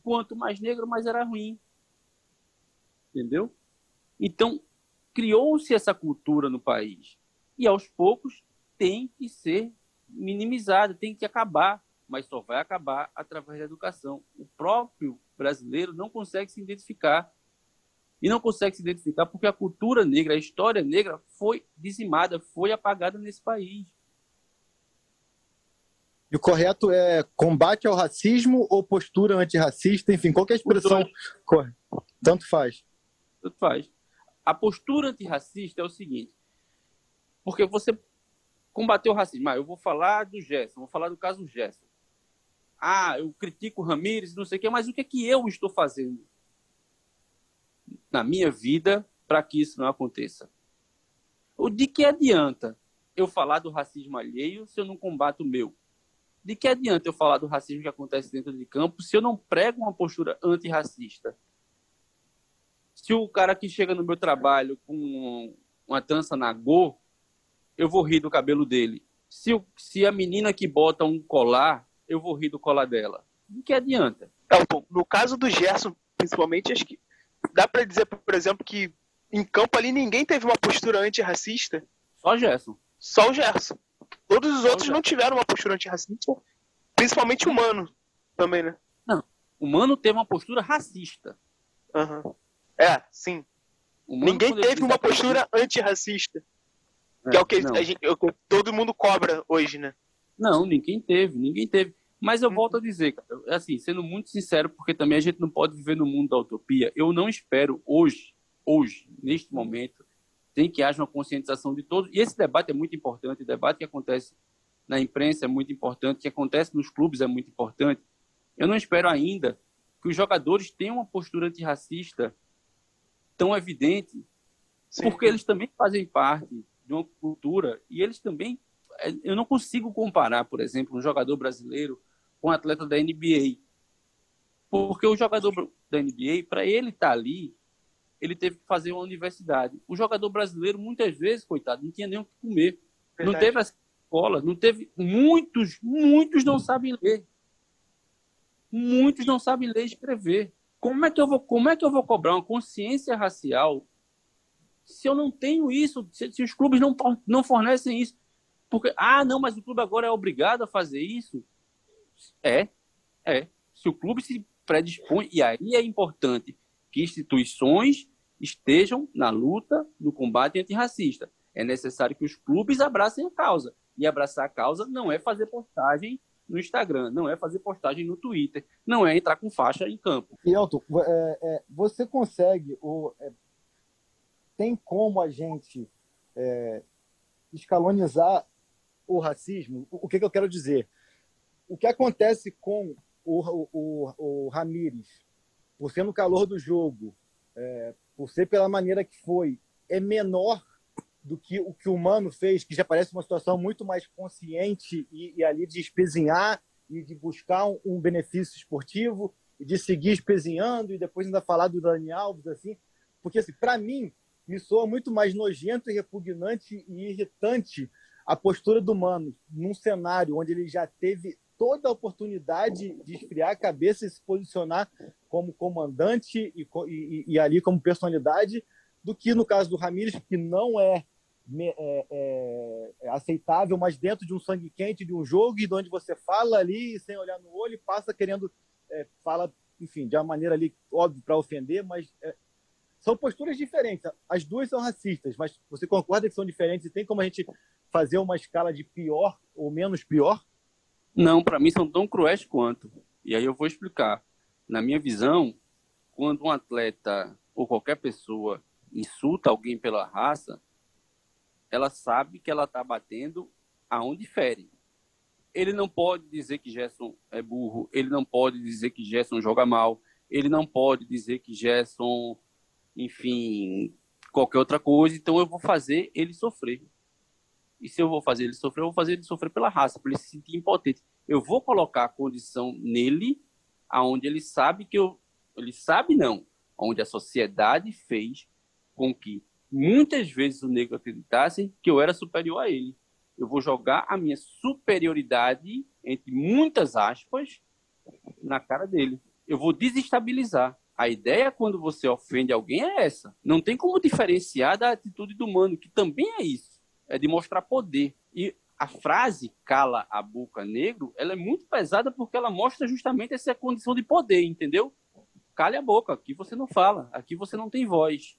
Speaker 4: Quanto mais negro, mais era ruim. Entendeu? Então, criou-se essa cultura no país. E aos poucos tem que ser minimizada, tem que acabar, mas só vai acabar através da educação. O próprio brasileiro não consegue se identificar. E não consegue se identificar porque a cultura negra, a história negra foi dizimada, foi apagada nesse país.
Speaker 3: E o correto é combate ao racismo ou postura antirracista? Enfim, qual a expressão correta? Tanto faz.
Speaker 4: Tanto faz. A postura antirracista é o seguinte, porque você combateu o racismo. Ah, eu vou falar do Gerson, vou falar do caso Gerson. Ah, eu critico o Ramírez, não sei o quê, mas o que é que eu estou fazendo na minha vida para que isso não aconteça? O de que adianta eu falar do racismo alheio se eu não combato o meu? De que adianta eu falar do racismo que acontece dentro de campo se eu não prego uma postura antirracista? Se o cara que chega no meu trabalho com uma trança na go, eu vou rir do cabelo dele. Se, o, se a menina que bota um colar, eu vou rir do colar dela. De que adianta?
Speaker 6: Então, no caso do Gerson, principalmente, acho que dá para dizer, por exemplo, que em campo ali ninguém teve uma postura antirracista.
Speaker 4: Só o Gerson.
Speaker 6: Só o Gerson. Todos os outros não tiveram uma postura antirracista, principalmente o Mano também, né?
Speaker 4: Não, o Mano teve uma postura racista.
Speaker 6: Uhum. É, sim. Ninguém teve uma postura antirracista. É, que é o que, a gente, todo mundo cobra hoje, né?
Speaker 4: Não, ninguém teve, ninguém teve. Mas eu uhum. volto a dizer, assim, sendo muito sincero, porque também a gente não pode viver no mundo da utopia, eu não espero hoje, hoje, neste momento, tem que haja uma conscientização de todos. E esse debate é muito importante, o debate que acontece na imprensa é muito importante, que acontece nos clubes é muito importante. Eu não espero ainda que os jogadores tenham uma postura antirracista tão evidente, Sim. porque eles também fazem parte de uma cultura e eles também. É, eu não consigo comparar, por exemplo, um jogador brasileiro com um atleta da NBA. Porque o jogador da NBA, para ele estar tá ali, ele teve que fazer uma universidade. O jogador brasileiro, muitas vezes, coitado, não tinha nem o que comer. Verdade. Não teve essa escola, não teve. Muitos, muitos não sabem ler. Muitos não sabem ler e escrever. Como é que eu vou, como é que eu vou cobrar uma consciência racial se eu não tenho isso, se, se os clubes não, não fornecem isso? Porque, ah, não, mas o clube agora é obrigado a fazer isso. É, é. Se o clube se predispõe, e aí é importante que instituições estejam na luta no combate antirracista. É necessário que os clubes abracem a causa. E abraçar a causa não é fazer postagem no Instagram, não é fazer postagem no Twitter, não é entrar com faixa em campo.
Speaker 3: E Elton, é, é, você consegue, ou, é, tem como a gente é, escalonizar o racismo? O, o que, que, eu quero dizer? O que acontece com o, o, o, o Ramires, por ser no calor do jogo, é, por ser pela maneira que foi, é menor do que o que o Mano fez, que já parece uma situação muito mais consciente e, e ali de espezinhar e de buscar um, um, benefício esportivo e de seguir espezinhando e depois ainda falar do Dani Alves, assim. Porque, assim, para mim, me soa muito mais nojento e repugnante e irritante a postura do Mano num cenário onde ele já teve toda a oportunidade de esfriar a cabeça e se posicionar como comandante e, e, e ali como personalidade, do que no caso do Ramires, que não é, é, é, é, aceitável, mas dentro de um sangue quente de um jogo e de onde você fala ali sem olhar no olho e passa querendo é, fala, enfim, de uma maneira ali óbvio para ofender, mas é, são posturas diferentes. As duas são racistas, mas você concorda que são diferentes e tem como a gente fazer uma escala de pior ou menos pior?
Speaker 4: Não, para mim são tão cruéis quanto. E aí eu vou explicar. Na minha visão, quando um atleta ou qualquer pessoa insulta alguém pela raça, ela sabe que ela está batendo aonde fere. Ele não pode dizer que Gerson é burro, ele não pode dizer que Gerson joga mal, ele não pode dizer que Gerson, enfim, qualquer outra coisa, então eu vou fazer ele sofrer. E se eu vou fazer ele sofrer, eu vou fazer ele sofrer pela raça, para ele se sentir impotente. Eu vou colocar a condição nele, aonde ele sabe que eu. Ele sabe não, onde a sociedade fez com que muitas vezes o negro acreditasse que eu era superior a ele. Eu vou jogar a minha superioridade, entre muitas aspas, na cara dele. Eu vou desestabilizar. A ideia quando você ofende alguém é essa. Não tem como diferenciar da atitude do humano, que também é isso. É de mostrar poder. E a frase cala a boca negro, ela é muito pesada porque ela mostra justamente essa condição de poder, entendeu? Cale a boca, aqui você não fala, aqui você não tem voz.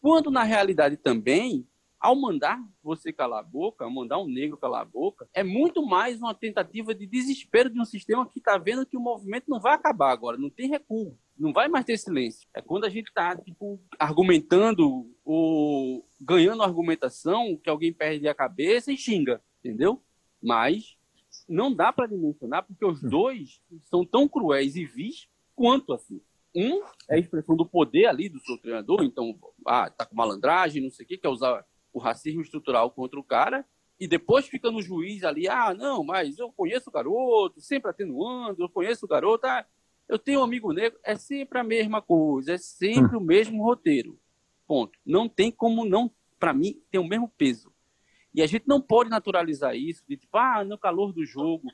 Speaker 4: Quando na realidade também ao mandar você calar a boca, ao mandar um negro calar a boca, é muito mais uma tentativa de desespero de um sistema que está vendo que o movimento não vai acabar agora, não tem recuo, não vai mais ter silêncio. É quando a gente está tipo, argumentando ou ganhando argumentação que alguém perde a cabeça e xinga, entendeu? Mas não dá para dimensionar porque os dois são tão cruéis e vis quanto assim. Um é a expressão do poder ali do seu treinador, então, ah, tá com malandragem, não sei o que, quer usar o racismo estrutural contra o cara e depois fica no juiz ali, ah, não, mas eu conheço o garoto, sempre atenuando, eu conheço o garoto, ah, eu tenho um amigo negro, é sempre a mesma coisa, é sempre hum. o mesmo roteiro. Ponto. Não tem como não, para mim, tem o mesmo peso. E a gente não pode naturalizar isso, de tipo, ah, no calor do jogo,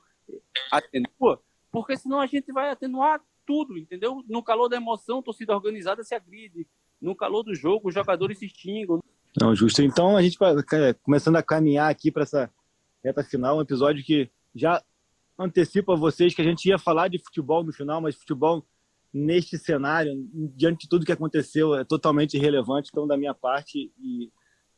Speaker 4: atenua, porque senão a gente vai atenuar tudo, entendeu? No calor da emoção, torcida organizada se agride. No calor do jogo, os jogadores se xingam.
Speaker 3: Não, justo. Então, a gente vai começando a caminhar aqui para essa reta final, um episódio que já antecipa a vocês que a gente ia falar de futebol no final, mas futebol neste cenário, diante de tudo que aconteceu, é totalmente irrelevante. Então, da minha parte, e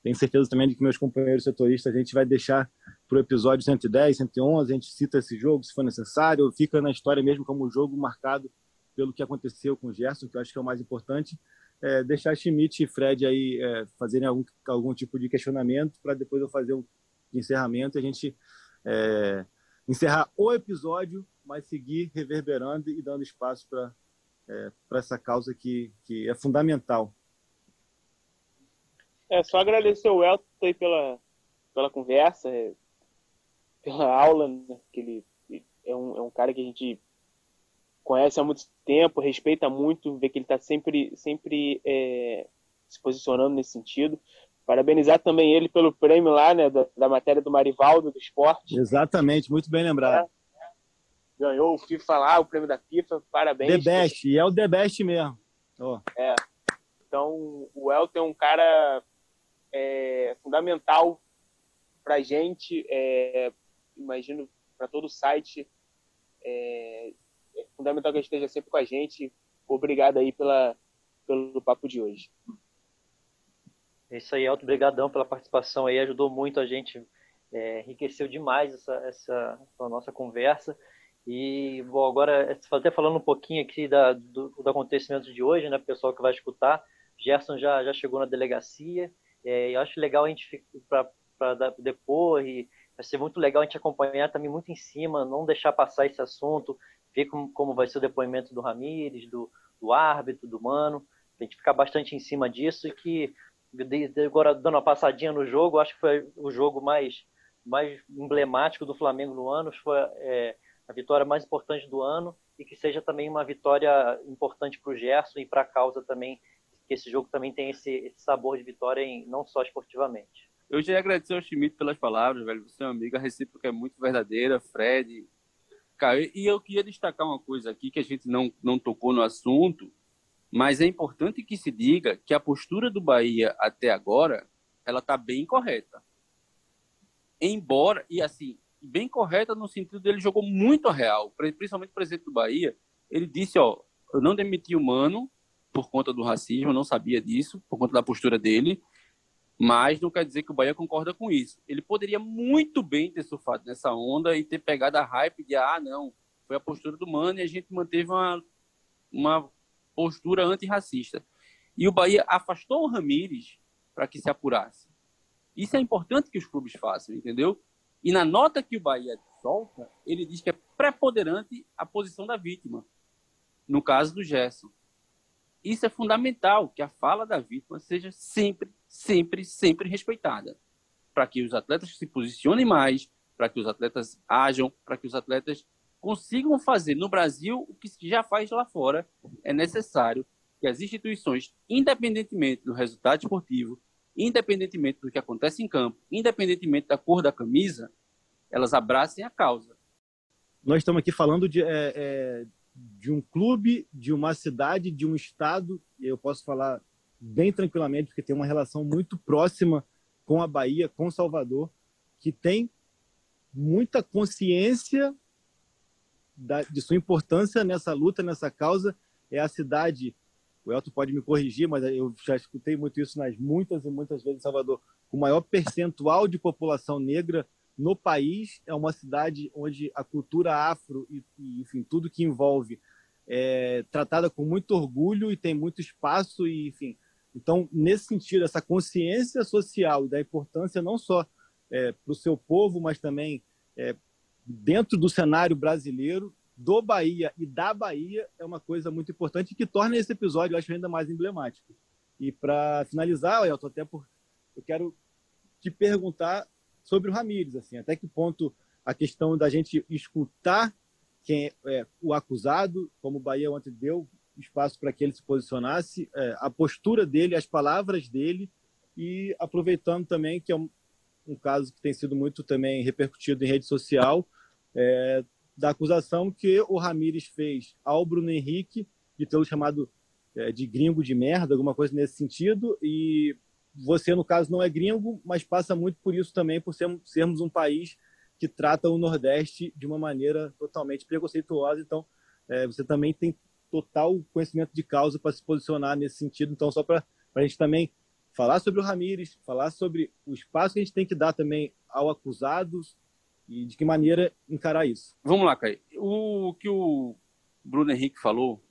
Speaker 3: tenho certeza também de que meus companheiros setoristas, a gente vai deixar para o episódio 110, 111, a gente cita esse jogo se for necessário, fica na história mesmo como um jogo marcado pelo que aconteceu com o Gerson, que eu acho que é o mais importante é, deixar Schmidt e Fred aí é, fazerem algum, algum tipo de questionamento para depois eu fazer um encerramento e a gente é, encerrar o episódio, mas seguir reverberando e dando espaço para é, essa causa que, que é fundamental.
Speaker 6: É só agradecer o Elton aí pela, pela conversa, é, pela aula, né, que ele é um, é um cara que a gente conhece há muito tempo, respeita muito, vê que ele está sempre, sempre é, se posicionando nesse sentido. Parabenizar também ele pelo prêmio lá, né, da, da matéria do Marivaldo, do esporte.
Speaker 3: Exatamente, muito bem lembrado. É.
Speaker 6: Ganhou o FIFA lá, o prêmio da FIFA, parabéns.
Speaker 3: The Best, e é o The Best mesmo. Oh.
Speaker 6: É. Então, o Elton é um cara é, fundamental para gente, é, imagino, para todo o site. É, é fundamental que ele esteja sempre com a gente. Obrigado aí pela, pelo papo de hoje.
Speaker 5: Isso aí, Elton. Obrigadão pela participação aí. Ajudou muito a gente. É, enriqueceu demais essa, essa, nossa conversa. E, bom, agora, até falando um pouquinho aqui da, do, do acontecimento de hoje, né, pessoal que vai escutar, Gerson já, já chegou na delegacia, é, eu acho legal a gente, para depor, e vai ser muito legal a gente acompanhar também muito em cima, não deixar passar esse assunto, ver como, como vai ser o depoimento do Ramires, do, do árbitro, do Mano, a gente ficar bastante em cima disso e que, agora dando uma passadinha no jogo, acho que foi o jogo mais, mais emblemático do Flamengo no ano, foi é, a vitória mais importante do ano e que seja também uma vitória importante para o Gerson e para a causa também, que esse jogo também tem esse, esse sabor de vitória, em, não só esportivamente.
Speaker 4: Eu já agradecer ao Schmidt pelas palavras, velho. Você é uma amiga recíproca é muito verdadeira, Fred, Cara, e eu queria destacar uma coisa aqui que a gente não, não tocou no assunto, mas é importante que se diga que a postura do Bahia até agora, ela está bem correta. Embora, e assim, bem correta no sentido dele jogou muito real, principalmente o presidente do Bahia, ele disse, ó, eu não demiti o Mano por conta do racismo, eu não sabia disso, por conta da postura dele, mas não quer dizer que o Bahia concorda com isso. Ele poderia muito bem ter surfado nessa onda e ter pegado a hype de, ah, não, foi a postura do Mano e a gente manteve uma, uma postura antirracista. E o Bahia afastou o Ramires para que se apurasse. Isso é importante que os clubes façam, entendeu? E na nota que o Bahia solta, ele diz que é preponderante a posição da vítima, no caso do Gerson. Isso é fundamental, que a fala da vítima seja sempre sempre, sempre respeitada. Para que os atletas se posicionem mais, para que os atletas ajam, para que os atletas consigam fazer no Brasil o que já faz lá fora, é necessário que as instituições, independentemente do resultado esportivo, independentemente do que acontece em campo, independentemente da cor da camisa, elas abracem a causa.
Speaker 3: Nós estamos aqui falando de, é, é, de um clube, de uma cidade, de um estado, e eu posso falar bem tranquilamente, porque tem uma relação muito próxima com a Bahia, com Salvador, que tem muita consciência da, de sua importância nessa luta, nessa causa. É a cidade, o Elton pode me corrigir, mas eu já escutei muito isso nas muitas e muitas vezes em Salvador, o maior percentual de população negra no país. É uma cidade onde a cultura afro e, e enfim, tudo que envolve é tratada com muito orgulho e tem muito espaço e, enfim, então, nesse sentido, essa consciência social e da importância não só é, para o seu povo, mas também é, dentro do cenário brasileiro, do Bahia e da Bahia, é uma coisa muito importante que torna esse episódio, eu acho, ainda mais emblemático. E para finalizar, Elton, até por, eu quero te perguntar sobre o Ramires, assim, até que ponto a questão da gente escutar quem é o acusado, como o Bahia ontem deu espaço para que ele se posicionasse, é, a postura dele, as palavras dele, e aproveitando também que é um, um caso que tem sido muito também repercutido em rede social, é, da acusação que o Ramires fez ao Bruno Henrique de tê-lo chamado é, de gringo de merda, alguma coisa nesse sentido, e você, no caso, não é gringo, mas passa muito por isso também, por sermos, sermos um país que trata o Nordeste de uma maneira totalmente preconceituosa, então é, você também tem total conhecimento de causa para se posicionar nesse sentido. Então, só para a gente também falar sobre o Ramires, falar sobre o espaço que a gente tem que dar também ao acusado e de que maneira encarar isso.
Speaker 4: Vamos lá, Caio. O que o Bruno Henrique falou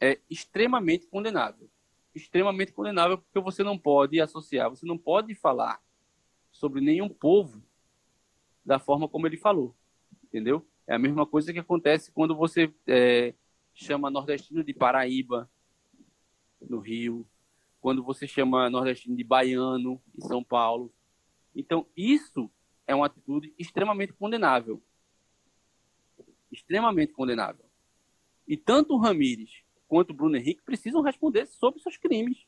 Speaker 4: é extremamente condenável. Extremamente condenável porque você não pode associar, você não pode falar sobre nenhum povo da forma como ele falou, entendeu? É a mesma coisa que acontece quando você é, chama nordestino de Paraíba, no Rio, quando você chama nordestino de baiano, em São Paulo. Então, isso é uma atitude extremamente condenável. Extremamente condenável. E tanto o Ramires quanto o Bruno Henrique precisam responder sobre seus crimes.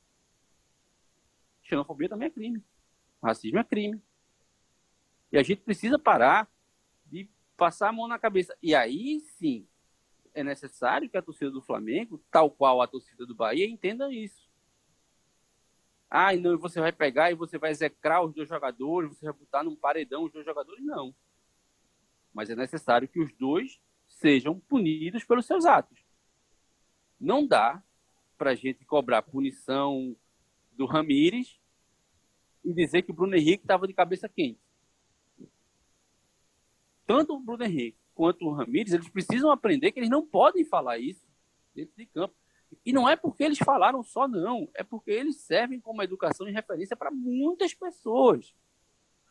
Speaker 4: Xenofobia também é crime. Racismo é crime. E a gente precisa parar de passar a mão na cabeça. E aí sim, é necessário que a torcida do Flamengo, tal qual a torcida do Bahia, entenda isso. Ah, não, você vai pegar e você vai execrar os dois jogadores, você vai botar num paredão os dois jogadores, não. Mas é necessário que os dois sejam punidos pelos seus atos. Não dá para a gente cobrar punição do Ramires e dizer que o Bruno Henrique estava de cabeça quente. Tanto o Bruno Henrique quanto o Ramires, eles precisam aprender que eles não podem falar isso dentro de campo. E não é porque eles falaram só, não. É porque eles servem como educação e referência para muitas pessoas.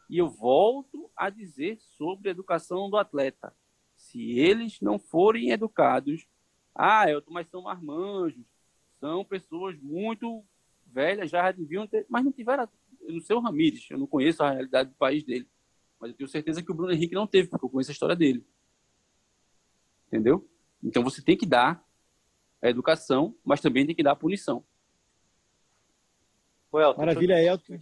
Speaker 4: E eu volto a dizer sobre a educação do atleta. Se eles não forem educados, ah, eu, mas são marmanjos, são pessoas muito velhas, já deviam ter, mas não tiveram. Eu não sei o Ramires, eu não conheço a realidade do país dele. Mas eu tenho certeza que o Bruno Henrique não teve, porque eu conheço a história dele entendeu? Então você tem que dar a educação, mas também tem que dar a punição.
Speaker 5: Elton,
Speaker 3: Maravilha, Elton.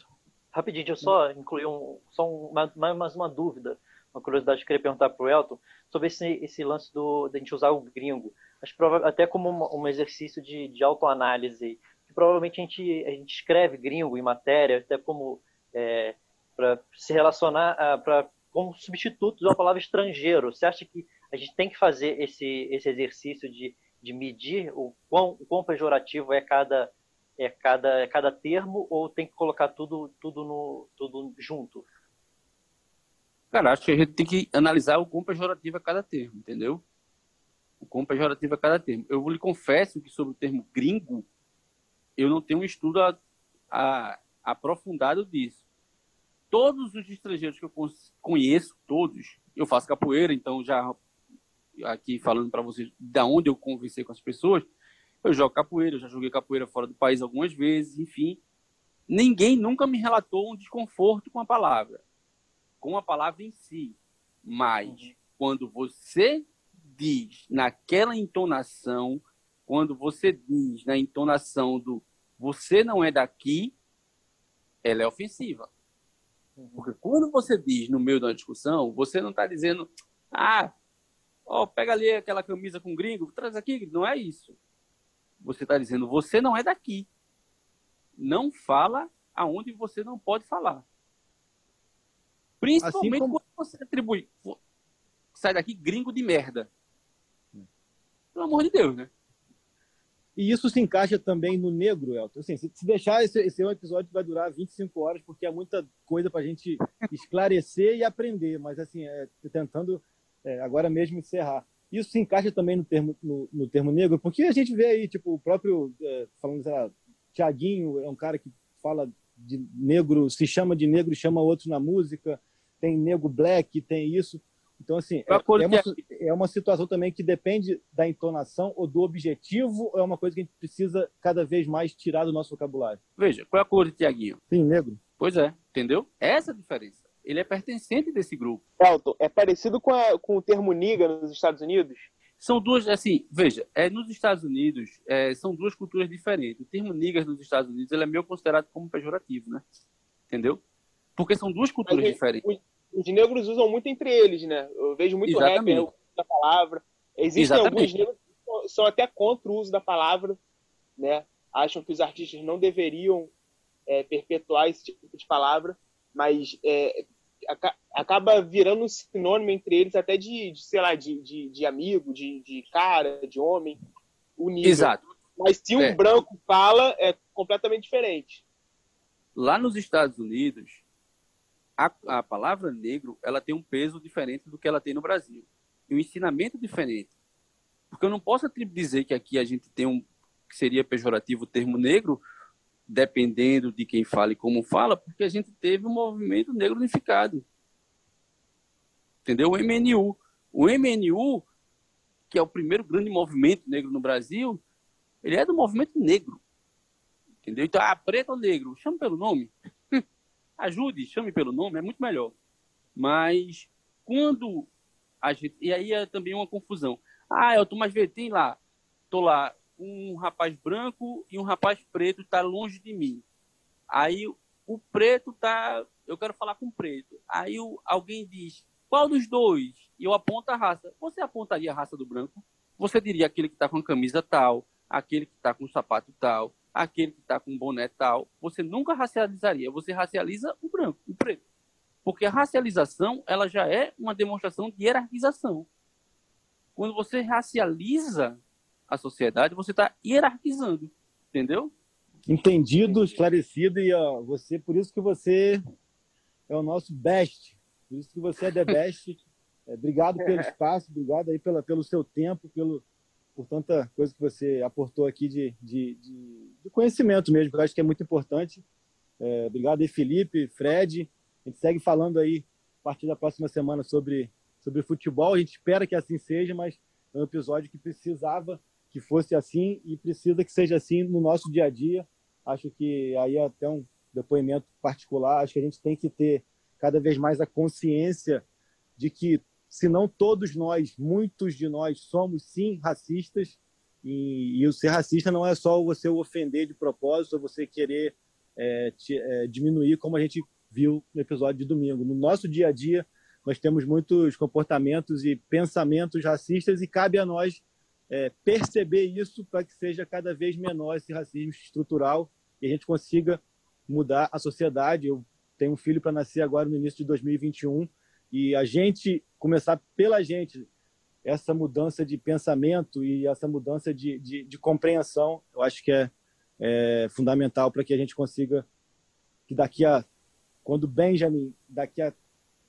Speaker 5: Rapidinho, deixa eu só incluir um, só uma, mais uma dúvida, uma curiosidade que eu queria perguntar para o Elton sobre esse, esse lance do, de a gente usar o gringo. Acho até como um, um exercício de, de autoanálise. Que provavelmente a gente, a gente escreve gringo em matéria, até como é, para se relacionar, para como substituto da palavra estrangeiro. Você acha que a gente tem que fazer esse, esse exercício de, de medir o quão, o quão pejorativo é cada, é cada, é cada termo ou tem que colocar tudo, tudo, no, tudo junto?
Speaker 4: Cara, acho que a gente tem que analisar o quão pejorativo é cada termo, entendeu? O quão pejorativo é cada termo. Eu lhe confesso que sobre o termo gringo, eu não tenho um estudo a, a, aprofundado disso. Todos os estrangeiros que eu conheço, todos, eu faço capoeira, então já aqui falando para vocês da onde eu conversei com as pessoas, eu jogo capoeira, eu já joguei capoeira fora do país algumas vezes, enfim. Ninguém nunca me relatou um desconforto com a palavra, com a palavra em si. Mas uhum. quando você diz naquela entonação, quando você diz na entonação do você não é daqui, ela é ofensiva. Uhum. Porque quando você diz no meio da discussão, você não está dizendo, ah, ó, oh, pega ali aquela camisa com gringo, traz aqui, não é isso. Você está dizendo, você não é daqui. Não fala aonde você não pode falar. Principalmente assim como... quando você atribui. Sai daqui, gringo de merda. Pelo amor de Deus, né?
Speaker 3: E isso se encaixa também no negro, Elton. Assim, se deixar, esse, esse é um episódio que vai durar 25 horas, porque é muita coisa para a gente esclarecer e aprender. Mas, assim, é, tentando é, agora mesmo encerrar. Isso se encaixa também no termo, no, no termo negro, porque a gente vê aí, tipo, o próprio, é, falando, sei lá, Tiaguinho é um cara que fala de negro, se chama de negro e chama outros na música, tem negro black, tem isso. Então, assim, é, é, uma, é uma situação também que depende da entonação ou do objetivo, ou é uma coisa que a gente precisa cada vez mais tirar do nosso vocabulário?
Speaker 4: Veja, qual é a cor de Tiaguinho?
Speaker 3: Sim, negro.
Speaker 4: Pois é, entendeu? Essa é a diferença ele é pertencente desse grupo.
Speaker 6: Elton, é parecido com, a, com o termo niga nos Estados Unidos?
Speaker 4: São duas, assim, veja, é, nos Estados Unidos é, são duas culturas diferentes. O termo niggas nos Estados Unidos ele é meio considerado como pejorativo, né? Entendeu? Porque são duas culturas Mas, diferentes. Os,
Speaker 6: os, negros usam muito entre eles, né? Eu vejo muito Exatamente. rapper da palavra. Existem Exatamente. alguns negros que são até contra o uso da palavra, né? Acham que os artistas não deveriam é, perpetuar esse tipo de palavra, mas é, acaba virando um sinônimo entre eles até de, de sei lá, de, de, de, amigo, de, de cara, de homem, unido.
Speaker 4: Exato.
Speaker 6: Mas se um é. branco fala, é completamente diferente.
Speaker 4: Lá nos Estados Unidos, a, a palavra negro ela tem um peso diferente do que ela tem no Brasil. E um ensinamento diferente. Porque eu não posso dizer que aqui a gente tem um que seria pejorativo o termo negro, dependendo de quem fala e como fala, porque a gente teve um movimento negro unificado. Entendeu? O MNU. O MNU, que é o primeiro grande movimento negro no Brasil, ele é do movimento negro. Entendeu? Então, ah, preto ou negro, chame pelo nome. Ajude, chame pelo nome, é muito melhor. Mas quando a gente. E aí é também uma confusão. Ah, eu tô mais vê, tem lá. Tô lá, um rapaz branco e um rapaz preto está longe de mim. Aí o preto tá, eu quero falar com o preto. Aí o, alguém diz, qual dos dois? E eu aponto a raça. Você apontaria a raça do branco? Você diria aquele que está com a camisa tal, aquele que está com o sapato tal, aquele que está com o boné tal. Você nunca racializaria. Você racializa o branco, o preto. Porque a racialização, ela já é uma demonstração de hierarquização. Quando você racializa a sociedade, você está hierarquizando, entendeu?
Speaker 3: Entendido, esclarecido e ó, você, por isso que você é o nosso best, por isso que você é the best. É, obrigado pelo espaço, obrigado aí pela, pelo seu tempo, pelo, por tanta coisa que você aportou aqui de, de, de, de conhecimento mesmo, que eu acho que é muito importante. É, obrigado aí, Felipe, Fred. A gente segue falando aí a partir da próxima semana sobre, sobre futebol. A gente espera que assim seja, mas é um episódio que precisava que fosse assim e precisa que seja assim no nosso dia a dia. Acho que aí é até um depoimento particular, acho que a gente tem que ter cada vez mais a consciência de que, se não todos nós, muitos de nós somos sim racistas, e, e o ser racista não é só você ofender de propósito, ou você querer é, te, é, diminuir, como a gente viu no episódio de domingo. No nosso dia a dia, nós temos muitos comportamentos e pensamentos racistas e cabe a nós é, perceber isso para que seja cada vez menor esse racismo estrutural e a gente consiga mudar a sociedade. Eu tenho um filho para nascer agora no início de 2021 e a gente começar pela gente essa mudança de pensamento e essa mudança de, de, de compreensão, eu acho que é, é fundamental para que a gente consiga que daqui a quando Benjamin daqui a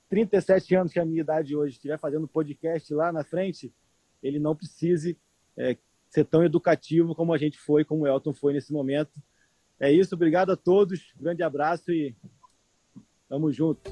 Speaker 3: 37 anos que é a minha idade hoje estiver fazendo podcast lá na frente, ele não precise é, ser tão educativo como a gente foi, como o Elton foi nesse momento. É isso, obrigado a todos, grande abraço e tamo junto.